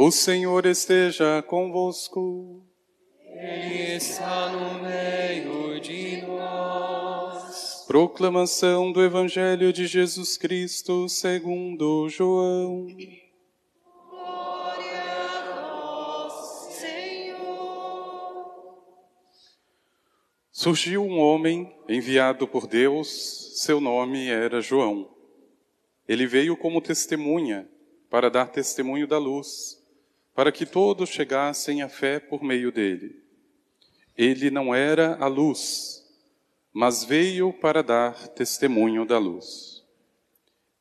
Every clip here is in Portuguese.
O Senhor esteja convosco. Ele está no meio de nós. Proclamação do Evangelho de Jesus Cristo segundo João. Glória a vós, Senhor. Surgiu um homem enviado por Deus, seu nome era João. Ele veio como testemunha para dar testemunho da luz para que todos chegassem à fé por meio dele. Ele não era a luz, mas veio para dar testemunho da luz.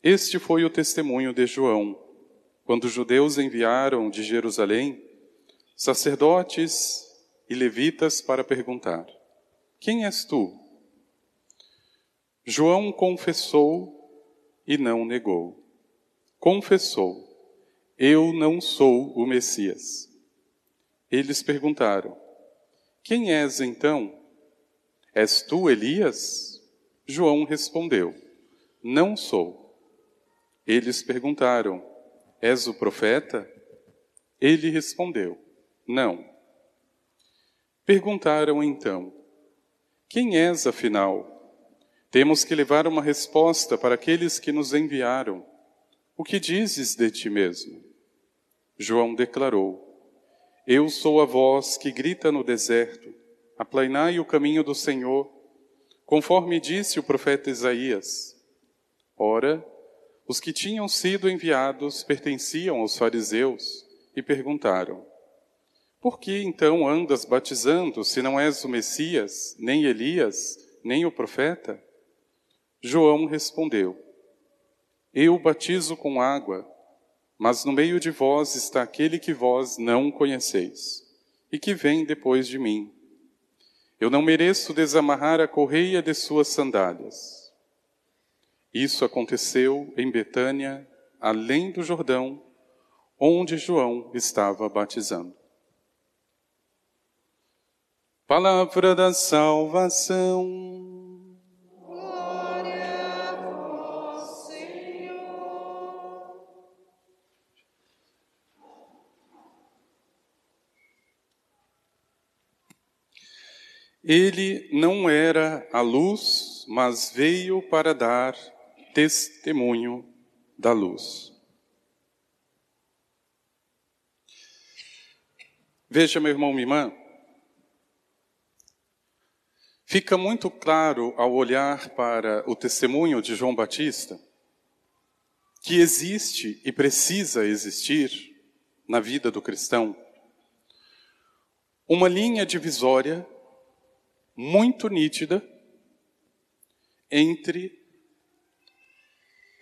Este foi o testemunho de João, quando os judeus enviaram de Jerusalém sacerdotes e levitas para perguntar: Quem és tu? João confessou e não negou. Confessou eu não sou o Messias. Eles perguntaram: Quem és então? És tu Elias? João respondeu: Não sou. Eles perguntaram: És o profeta? Ele respondeu: Não. Perguntaram então: Quem és afinal? Temos que levar uma resposta para aqueles que nos enviaram. O que dizes de ti mesmo? João declarou: Eu sou a voz que grita no deserto, aplainai o caminho do Senhor, conforme disse o profeta Isaías. Ora, os que tinham sido enviados pertenciam aos fariseus e perguntaram: Por que então andas batizando se não és o Messias, nem Elias, nem o profeta? João respondeu: Eu batizo com água mas no meio de vós está aquele que vós não conheceis, e que vem depois de mim. Eu não mereço desamarrar a correia de suas sandálias. Isso aconteceu em Betânia, além do Jordão, onde João estava batizando. Palavra da salvação. Ele não era a luz, mas veio para dar testemunho da luz. Veja, meu irmão, minha irmã, fica muito claro ao olhar para o testemunho de João Batista que existe e precisa existir na vida do cristão uma linha divisória muito nítida entre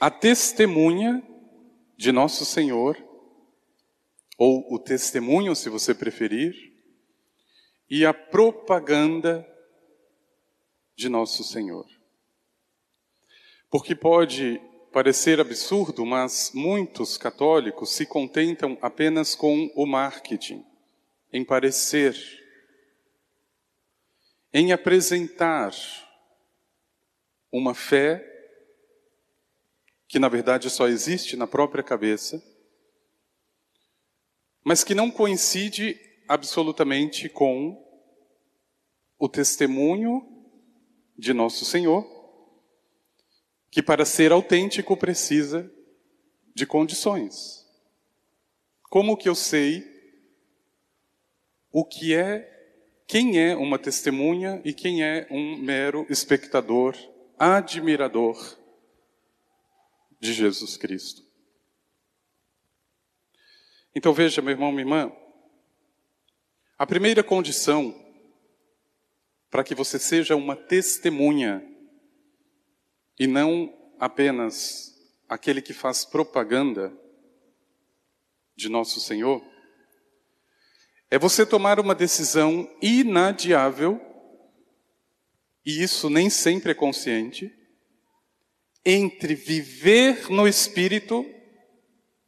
a testemunha de Nosso Senhor, ou o testemunho, se você preferir, e a propaganda de Nosso Senhor. Porque pode parecer absurdo, mas muitos católicos se contentam apenas com o marketing, em parecer em apresentar uma fé que na verdade só existe na própria cabeça, mas que não coincide absolutamente com o testemunho de nosso Senhor, que para ser autêntico precisa de condições. Como que eu sei o que é quem é uma testemunha e quem é um mero espectador, admirador de Jesus Cristo. Então veja, meu irmão, minha irmã, a primeira condição para que você seja uma testemunha e não apenas aquele que faz propaganda de nosso Senhor, é você tomar uma decisão inadiável, e isso nem sempre é consciente, entre viver no espírito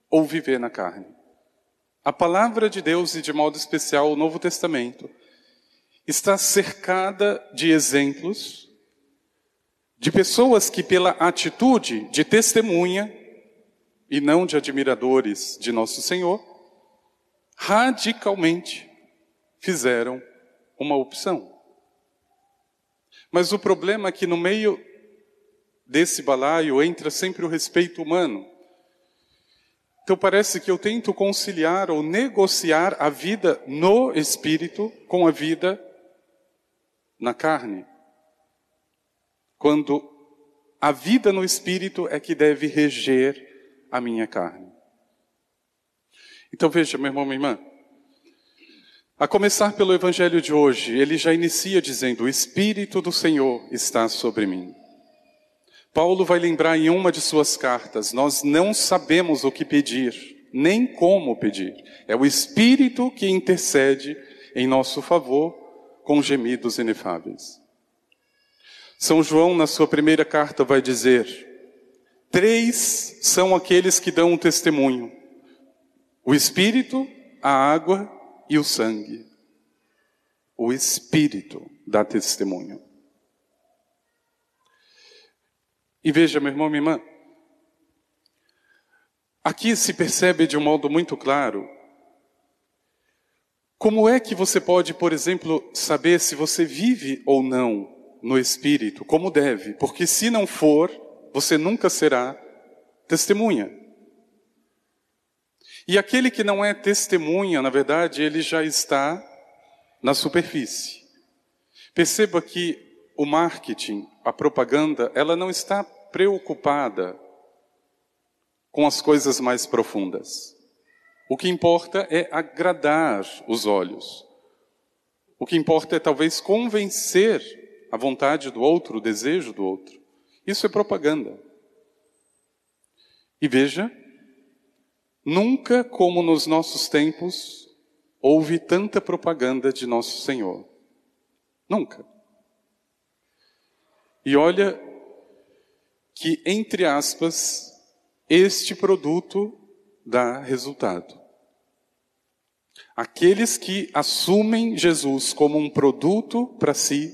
ou viver na carne. A palavra de Deus, e de modo especial o Novo Testamento, está cercada de exemplos de pessoas que, pela atitude de testemunha e não de admiradores de Nosso Senhor, radicalmente fizeram uma opção. Mas o problema é que no meio desse balaio entra sempre o respeito humano. Então parece que eu tento conciliar ou negociar a vida no espírito com a vida na carne. Quando a vida no espírito é que deve reger a minha carne. Então veja, meu irmão, minha irmã, a começar pelo evangelho de hoje, ele já inicia dizendo: O Espírito do Senhor está sobre mim. Paulo vai lembrar em uma de suas cartas: Nós não sabemos o que pedir, nem como pedir. É o Espírito que intercede em nosso favor com gemidos inefáveis. São João, na sua primeira carta, vai dizer: Três são aqueles que dão um testemunho: o Espírito, a água e o sangue. O Espírito dá testemunho. E veja, meu irmão, minha irmã, aqui se percebe de um modo muito claro como é que você pode, por exemplo, saber se você vive ou não no Espírito, como deve, porque se não for, você nunca será testemunha. E aquele que não é testemunha, na verdade, ele já está na superfície. Perceba que o marketing, a propaganda, ela não está preocupada com as coisas mais profundas. O que importa é agradar os olhos. O que importa é talvez convencer a vontade do outro, o desejo do outro. Isso é propaganda. E veja Nunca como nos nossos tempos houve tanta propaganda de nosso Senhor. Nunca. E olha que, entre aspas, este produto dá resultado. Aqueles que assumem Jesus como um produto para si,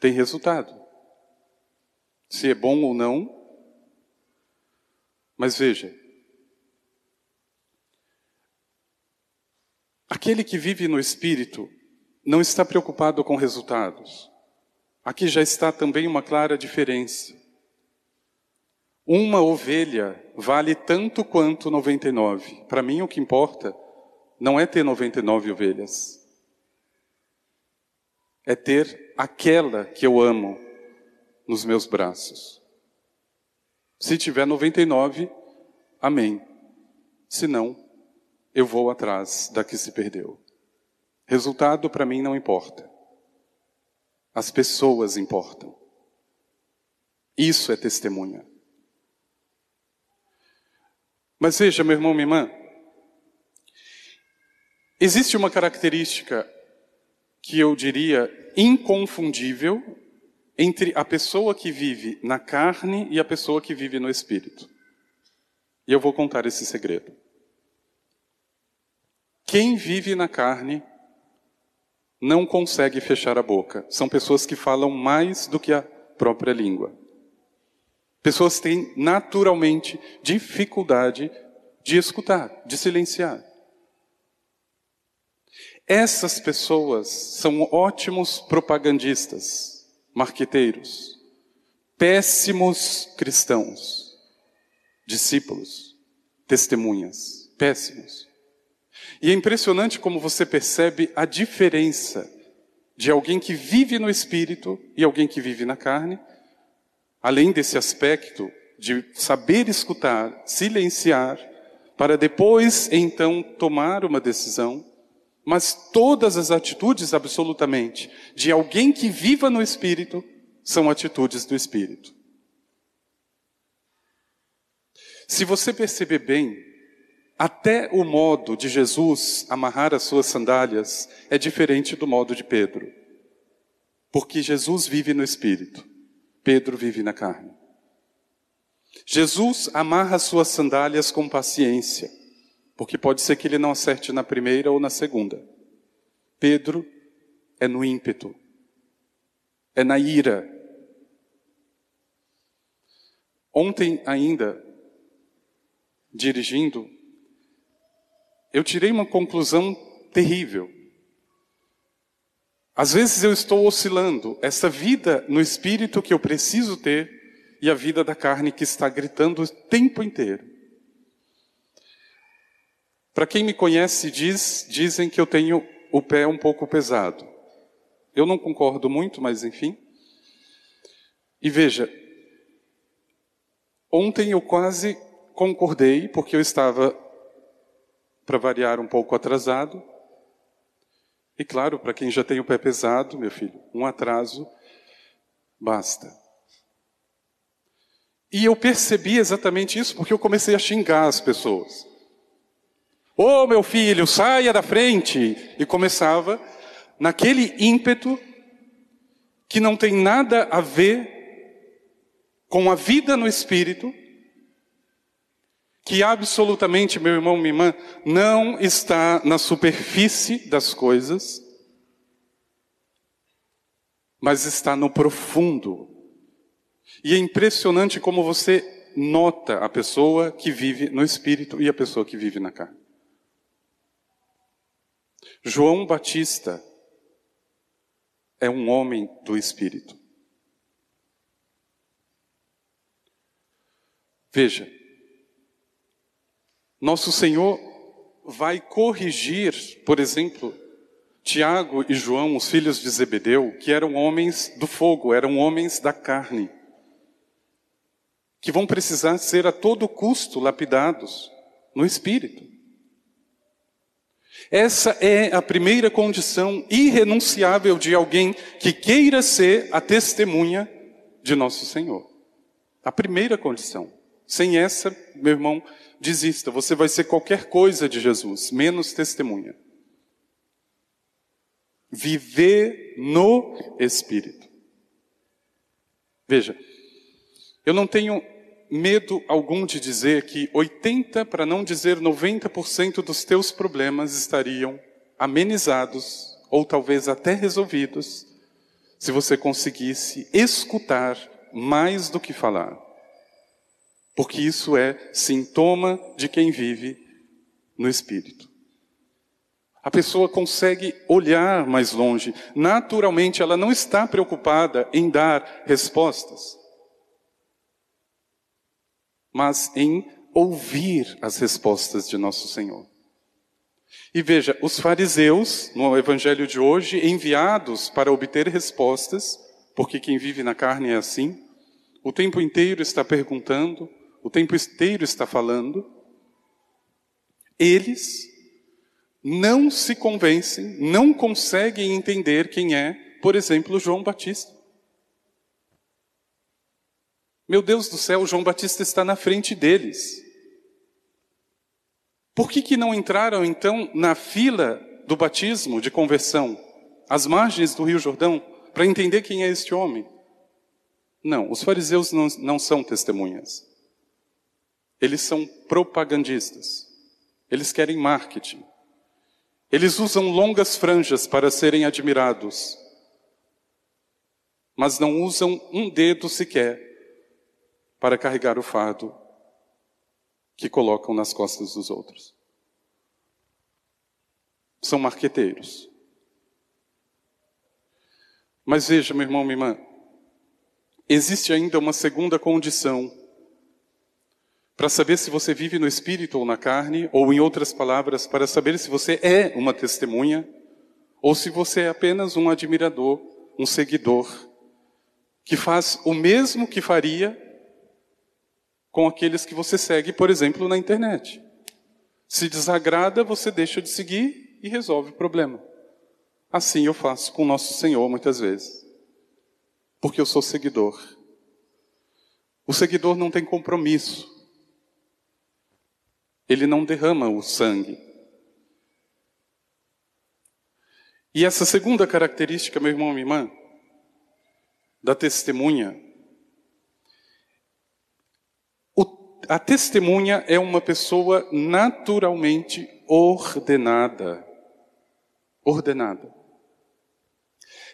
têm resultado. Se é bom ou não. Mas veja, Aquele que vive no espírito não está preocupado com resultados. Aqui já está também uma clara diferença. Uma ovelha vale tanto quanto 99. Para mim, o que importa não é ter 99 ovelhas, é ter aquela que eu amo nos meus braços. Se tiver 99, amém. Se não, eu vou atrás da que se perdeu. Resultado para mim não importa. As pessoas importam. Isso é testemunha. Mas veja, meu irmão, minha irmã, existe uma característica que eu diria inconfundível entre a pessoa que vive na carne e a pessoa que vive no espírito. E eu vou contar esse segredo. Quem vive na carne não consegue fechar a boca. São pessoas que falam mais do que a própria língua. Pessoas têm naturalmente dificuldade de escutar, de silenciar. Essas pessoas são ótimos propagandistas, marqueteiros, péssimos cristãos, discípulos, testemunhas, péssimos. E é impressionante como você percebe a diferença de alguém que vive no espírito e alguém que vive na carne, além desse aspecto de saber escutar, silenciar, para depois então tomar uma decisão, mas todas as atitudes absolutamente de alguém que viva no espírito são atitudes do espírito. Se você perceber bem, até o modo de Jesus amarrar as suas sandálias é diferente do modo de Pedro. Porque Jesus vive no espírito, Pedro vive na carne. Jesus amarra as suas sandálias com paciência, porque pode ser que ele não acerte na primeira ou na segunda. Pedro é no ímpeto, é na ira. Ontem ainda, dirigindo, eu tirei uma conclusão terrível. Às vezes eu estou oscilando essa vida no espírito que eu preciso ter e a vida da carne que está gritando o tempo inteiro. Para quem me conhece, diz, dizem que eu tenho o pé um pouco pesado. Eu não concordo muito, mas enfim. E veja, ontem eu quase concordei, porque eu estava, para variar, um pouco atrasado. E claro, para quem já tem o pé pesado, meu filho, um atraso basta. E eu percebi exatamente isso porque eu comecei a xingar as pessoas. Ô oh, meu filho, saia da frente! E começava naquele ímpeto que não tem nada a ver com a vida no espírito, que absolutamente, meu irmão, minha irmã, não está na superfície das coisas, mas está no profundo. E é impressionante como você nota a pessoa que vive no espírito e a pessoa que vive na carne. João Batista é um homem do espírito. Veja, nosso Senhor vai corrigir, por exemplo, Tiago e João, os filhos de Zebedeu, que eram homens do fogo, eram homens da carne, que vão precisar ser a todo custo lapidados no espírito. Essa é a primeira condição irrenunciável de alguém que queira ser a testemunha de nosso Senhor. A primeira condição. Sem essa, meu irmão, desista. Você vai ser qualquer coisa de Jesus, menos testemunha. Viver no Espírito. Veja, eu não tenho medo algum de dizer que 80, para não dizer 90% dos teus problemas estariam amenizados ou talvez até resolvidos se você conseguisse escutar mais do que falar porque isso é sintoma de quem vive no espírito. A pessoa consegue olhar mais longe. Naturalmente, ela não está preocupada em dar respostas, mas em ouvir as respostas de nosso Senhor. E veja, os fariseus, no evangelho de hoje, enviados para obter respostas, porque quem vive na carne é assim, o tempo inteiro está perguntando, o tempo inteiro está falando, eles não se convencem, não conseguem entender quem é, por exemplo, João Batista. Meu Deus do céu, João Batista está na frente deles. Por que, que não entraram então na fila do batismo de conversão, às margens do Rio Jordão, para entender quem é este homem? Não, os fariseus não, não são testemunhas. Eles são propagandistas. Eles querem marketing. Eles usam longas franjas para serem admirados, mas não usam um dedo sequer para carregar o fardo que colocam nas costas dos outros. São marqueteiros. Mas veja, meu irmão, minha irmã, existe ainda uma segunda condição para saber se você vive no espírito ou na carne, ou em outras palavras, para saber se você é uma testemunha ou se você é apenas um admirador, um seguidor, que faz o mesmo que faria com aqueles que você segue, por exemplo, na internet. Se desagrada, você deixa de seguir e resolve o problema. Assim eu faço com nosso Senhor muitas vezes. Porque eu sou seguidor. O seguidor não tem compromisso ele não derrama o sangue. E essa segunda característica, meu irmão, minha irmã, da testemunha, a testemunha é uma pessoa naturalmente ordenada. Ordenada.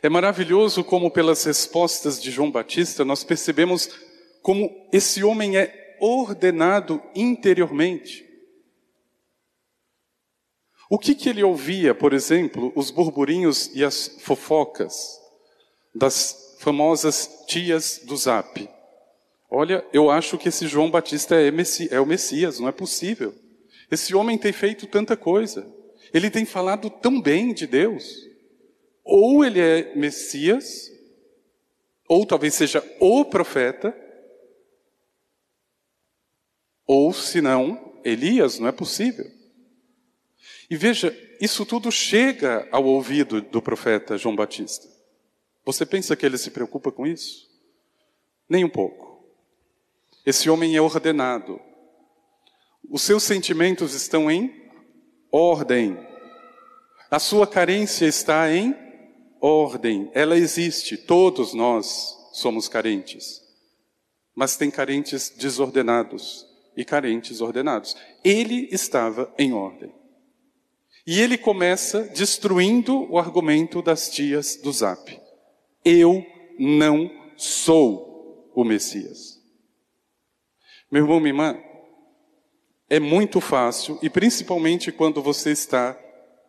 É maravilhoso como, pelas respostas de João Batista, nós percebemos como esse homem é ordenado interiormente. O que, que ele ouvia, por exemplo, os burburinhos e as fofocas das famosas tias do Zap? Olha, eu acho que esse João Batista é, é o Messias, não é possível. Esse homem tem feito tanta coisa. Ele tem falado tão bem de Deus. Ou ele é Messias, ou talvez seja o profeta, ou se não, Elias, não é possível. E veja, isso tudo chega ao ouvido do profeta João Batista. Você pensa que ele se preocupa com isso? Nem um pouco. Esse homem é ordenado. Os seus sentimentos estão em ordem. A sua carência está em ordem. Ela existe. Todos nós somos carentes. Mas tem carentes desordenados e carentes ordenados. Ele estava em ordem. E ele começa destruindo o argumento das tias do Zap. Eu não sou o Messias. Meu irmão, minha irmã, é muito fácil, e principalmente quando você está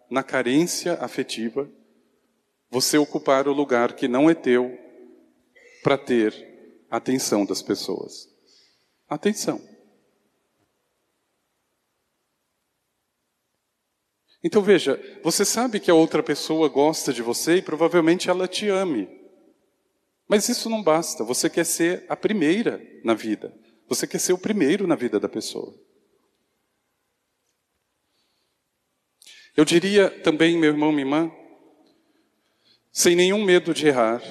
na carência afetiva, você ocupar o lugar que não é teu para ter atenção das pessoas. Atenção. Então veja, você sabe que a outra pessoa gosta de você e provavelmente ela te ame. Mas isso não basta, você quer ser a primeira na vida. Você quer ser o primeiro na vida da pessoa. Eu diria também, meu irmão, minha irmã, sem nenhum medo de errar,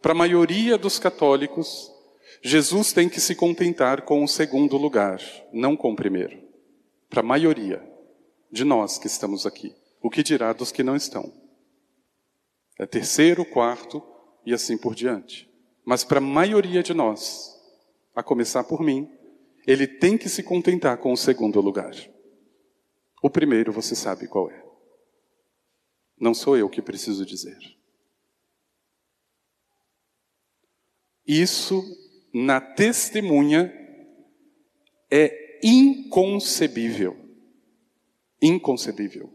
para a maioria dos católicos, Jesus tem que se contentar com o segundo lugar, não com o primeiro. Para a maioria de nós que estamos aqui. O que dirá dos que não estão? É terceiro, quarto e assim por diante. Mas para a maioria de nós, a começar por mim, ele tem que se contentar com o segundo lugar. O primeiro você sabe qual é. Não sou eu que preciso dizer. Isso, na testemunha, é inconcebível. Inconcebível.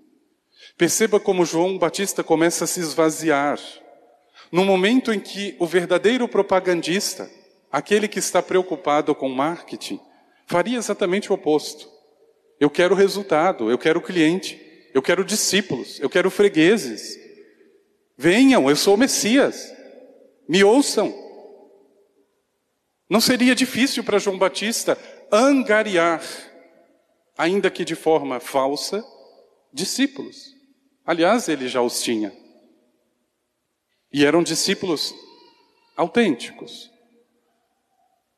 Perceba como João Batista começa a se esvaziar. No momento em que o verdadeiro propagandista, aquele que está preocupado com marketing, faria exatamente o oposto. Eu quero resultado, eu quero cliente, eu quero discípulos, eu quero fregueses. Venham, eu sou o Messias. Me ouçam. Não seria difícil para João Batista angariar ainda que de forma falsa, discípulos. Aliás, ele já os tinha. E eram discípulos autênticos.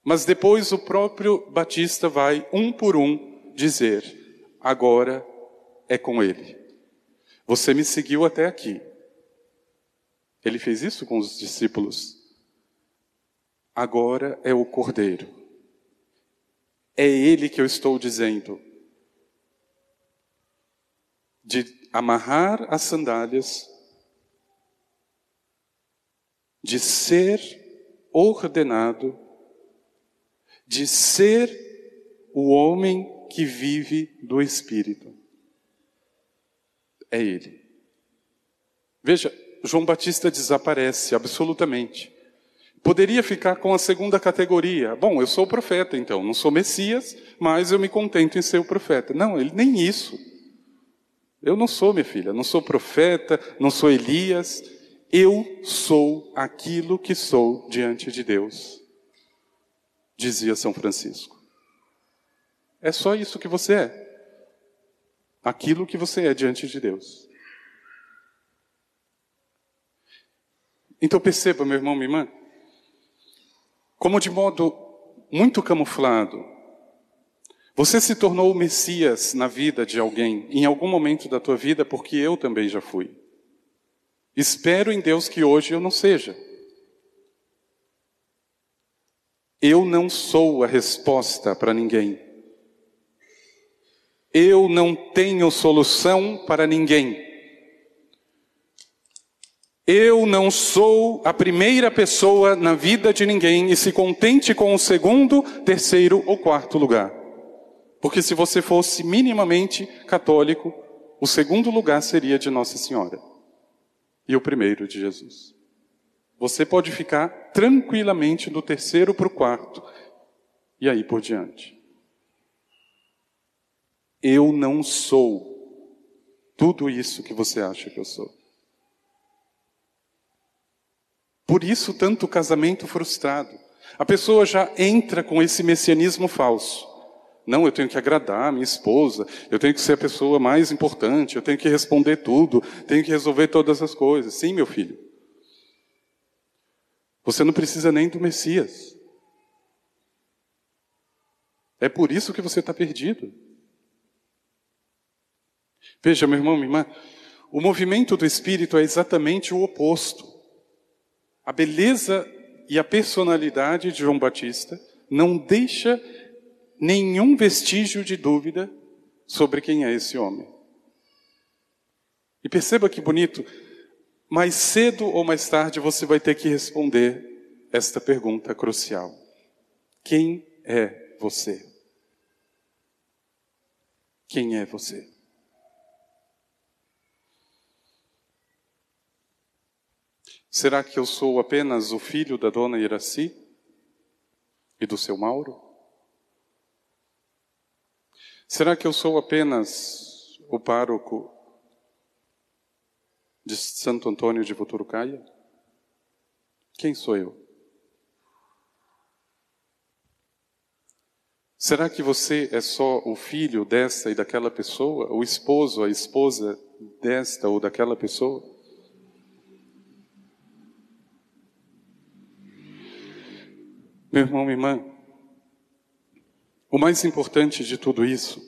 Mas depois o próprio Batista vai, um por um, dizer: agora é com ele. Você me seguiu até aqui. Ele fez isso com os discípulos. Agora é o Cordeiro. É ele que eu estou dizendo: de amarrar as sandálias, de ser ordenado, de ser o homem que vive do Espírito. É Ele. Veja, João Batista desaparece absolutamente. Poderia ficar com a segunda categoria. Bom, eu sou profeta, então, não sou Messias, mas eu me contento em ser o profeta. Não, ele nem isso. Eu não sou, minha filha, não sou profeta, não sou Elias. Eu sou aquilo que sou diante de Deus, dizia São Francisco. É só isso que você é. Aquilo que você é diante de Deus. Então perceba, meu irmão, minha irmã, como de modo muito camuflado, você se tornou o Messias na vida de alguém, em algum momento da tua vida, porque eu também já fui. Espero em Deus que hoje eu não seja. Eu não sou a resposta para ninguém. Eu não tenho solução para ninguém. Eu não sou a primeira pessoa na vida de ninguém e se contente com o segundo, terceiro ou quarto lugar. Porque se você fosse minimamente católico, o segundo lugar seria de Nossa Senhora e o primeiro de Jesus. Você pode ficar tranquilamente do terceiro para o quarto e aí por diante. Eu não sou tudo isso que você acha que eu sou. Por isso, tanto casamento frustrado. A pessoa já entra com esse messianismo falso. Não, eu tenho que agradar a minha esposa, eu tenho que ser a pessoa mais importante, eu tenho que responder tudo, tenho que resolver todas as coisas. Sim, meu filho. Você não precisa nem do Messias. É por isso que você está perdido. Veja, meu irmão, minha irmã, o movimento do Espírito é exatamente o oposto. A beleza e a personalidade de João Batista não deixa nenhum vestígio de dúvida sobre quem é esse homem. E perceba que bonito, mais cedo ou mais tarde você vai ter que responder esta pergunta crucial: Quem é você? Quem é você? Será que eu sou apenas o filho da dona Iraci e do seu Mauro? Será que eu sou apenas o pároco de Santo Antônio de Voturucaia? Quem sou eu? Será que você é só o filho desta e daquela pessoa, o esposo, a esposa desta ou daquela pessoa? Meu irmão, minha irmã, o mais importante de tudo isso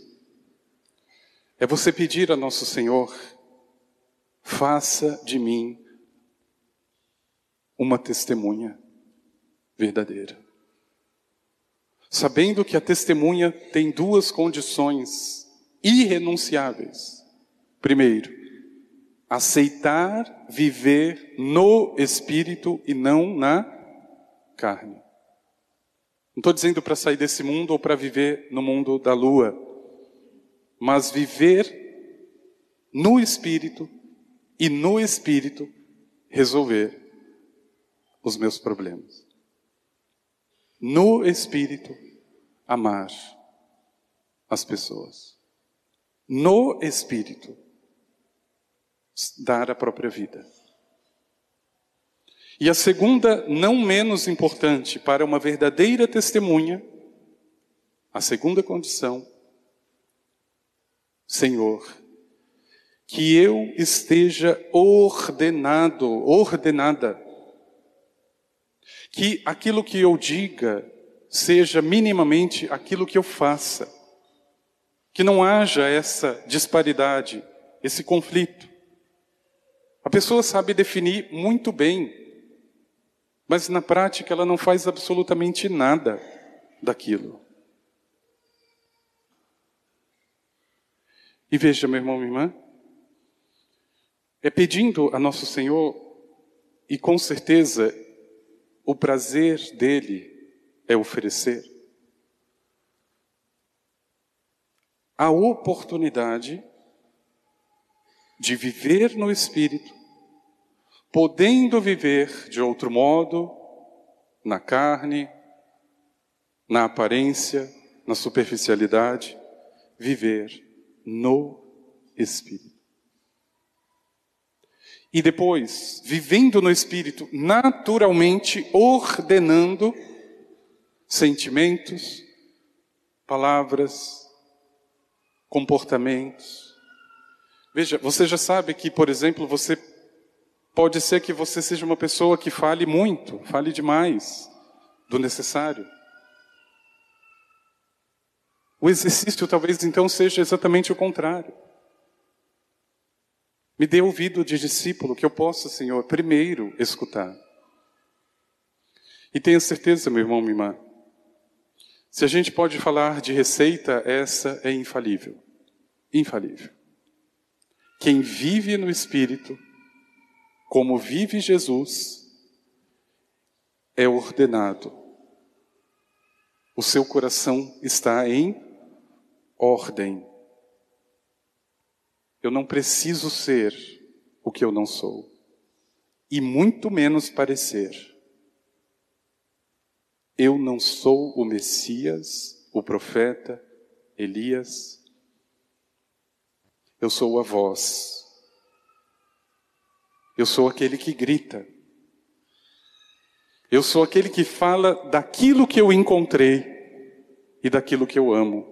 é você pedir a Nosso Senhor, faça de mim uma testemunha verdadeira. Sabendo que a testemunha tem duas condições irrenunciáveis. Primeiro, aceitar viver no espírito e não na carne. Não estou dizendo para sair desse mundo ou para viver no mundo da lua, mas viver no Espírito e no Espírito resolver os meus problemas. No Espírito, amar as pessoas. No Espírito, dar a própria vida. E a segunda, não menos importante, para uma verdadeira testemunha, a segunda condição, Senhor, que eu esteja ordenado, ordenada, que aquilo que eu diga seja minimamente aquilo que eu faça, que não haja essa disparidade, esse conflito. A pessoa sabe definir muito bem mas na prática ela não faz absolutamente nada daquilo. E veja, meu irmão, minha irmã, é pedindo a Nosso Senhor, e com certeza o prazer dele é oferecer, a oportunidade de viver no Espírito podendo viver de outro modo, na carne, na aparência, na superficialidade, viver no Espírito. E depois, vivendo no Espírito, naturalmente ordenando sentimentos, palavras, comportamentos. Veja, você já sabe que, por exemplo, você Pode ser que você seja uma pessoa que fale muito, fale demais do necessário. O exercício talvez então seja exatamente o contrário. Me dê ouvido de discípulo que eu possa, Senhor, primeiro escutar. E tenha certeza, meu irmão, minha irmã, se a gente pode falar de receita, essa é infalível. Infalível. Quem vive no Espírito como vive Jesus, é ordenado. O seu coração está em ordem. Eu não preciso ser o que eu não sou, e muito menos parecer. Eu não sou o Messias, o profeta, Elias. Eu sou a voz. Eu sou aquele que grita. Eu sou aquele que fala daquilo que eu encontrei e daquilo que eu amo,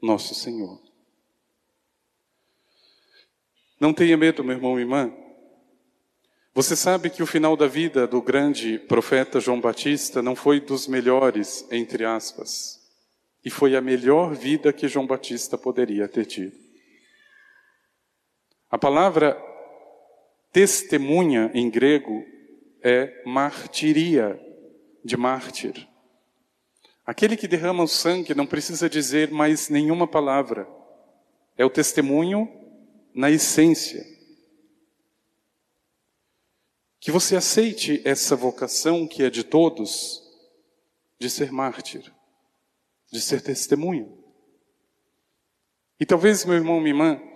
nosso Senhor. Não tenha medo, meu irmão e irmã. Você sabe que o final da vida do grande profeta João Batista não foi dos melhores, entre aspas, e foi a melhor vida que João Batista poderia ter tido. A palavra testemunha em grego é martiria, de mártir. Aquele que derrama o sangue não precisa dizer mais nenhuma palavra. É o testemunho na essência. Que você aceite essa vocação que é de todos, de ser mártir, de ser testemunha. E talvez, meu irmão, minha irmã,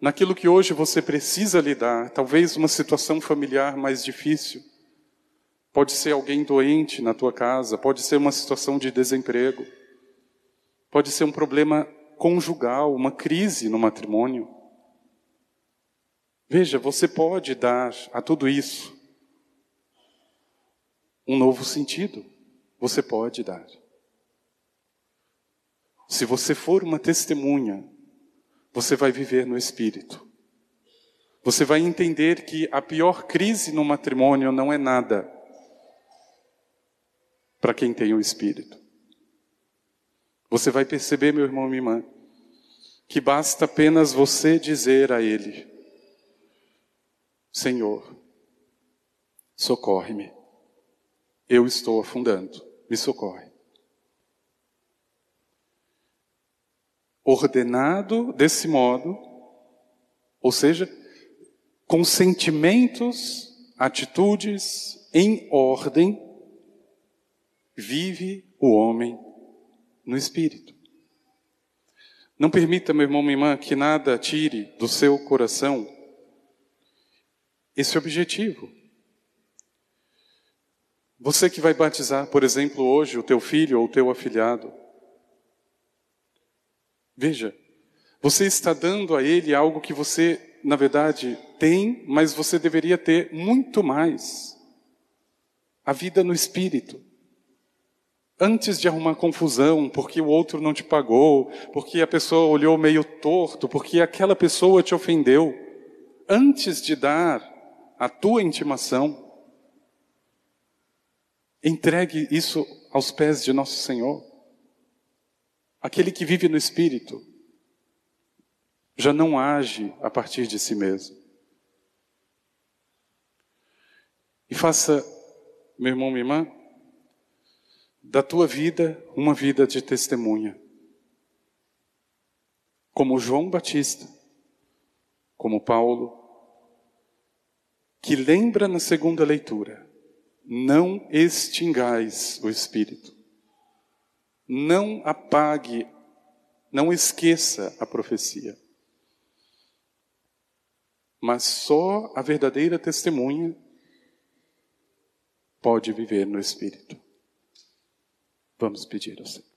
naquilo que hoje você precisa lidar, talvez uma situação familiar mais difícil, Pode ser alguém doente na tua casa, pode ser uma situação de desemprego, pode ser um problema conjugal, uma crise no matrimônio. Veja, você pode dar a tudo isso um novo sentido. Você pode dar. Se você for uma testemunha, você vai viver no Espírito. Você vai entender que a pior crise no matrimônio não é nada para quem tem o Espírito. Você vai perceber, meu irmão e minha irmã, que basta apenas você dizer a Ele: Senhor, socorre-me. Eu estou afundando, me socorre. Ordenado desse modo, ou seja, com sentimentos, atitudes em ordem, vive o homem no espírito. Não permita, meu irmão, minha irmã, que nada tire do seu coração esse objetivo. Você que vai batizar, por exemplo, hoje o teu filho ou o teu afilhado. Veja, você está dando a ele algo que você, na verdade, tem, mas você deveria ter muito mais. A vida no espírito antes de arrumar confusão, porque o outro não te pagou, porque a pessoa olhou meio torto, porque aquela pessoa te ofendeu, antes de dar a tua intimação, entregue isso aos pés de nosso Senhor. Aquele que vive no Espírito já não age a partir de si mesmo. E faça, meu irmão, minha irmã, da tua vida uma vida de testemunha. Como João Batista, como Paulo, que lembra na segunda leitura: não extingais o espírito, não apague, não esqueça a profecia. Mas só a verdadeira testemunha pode viver no espírito. Vamos pedir ao Senhor.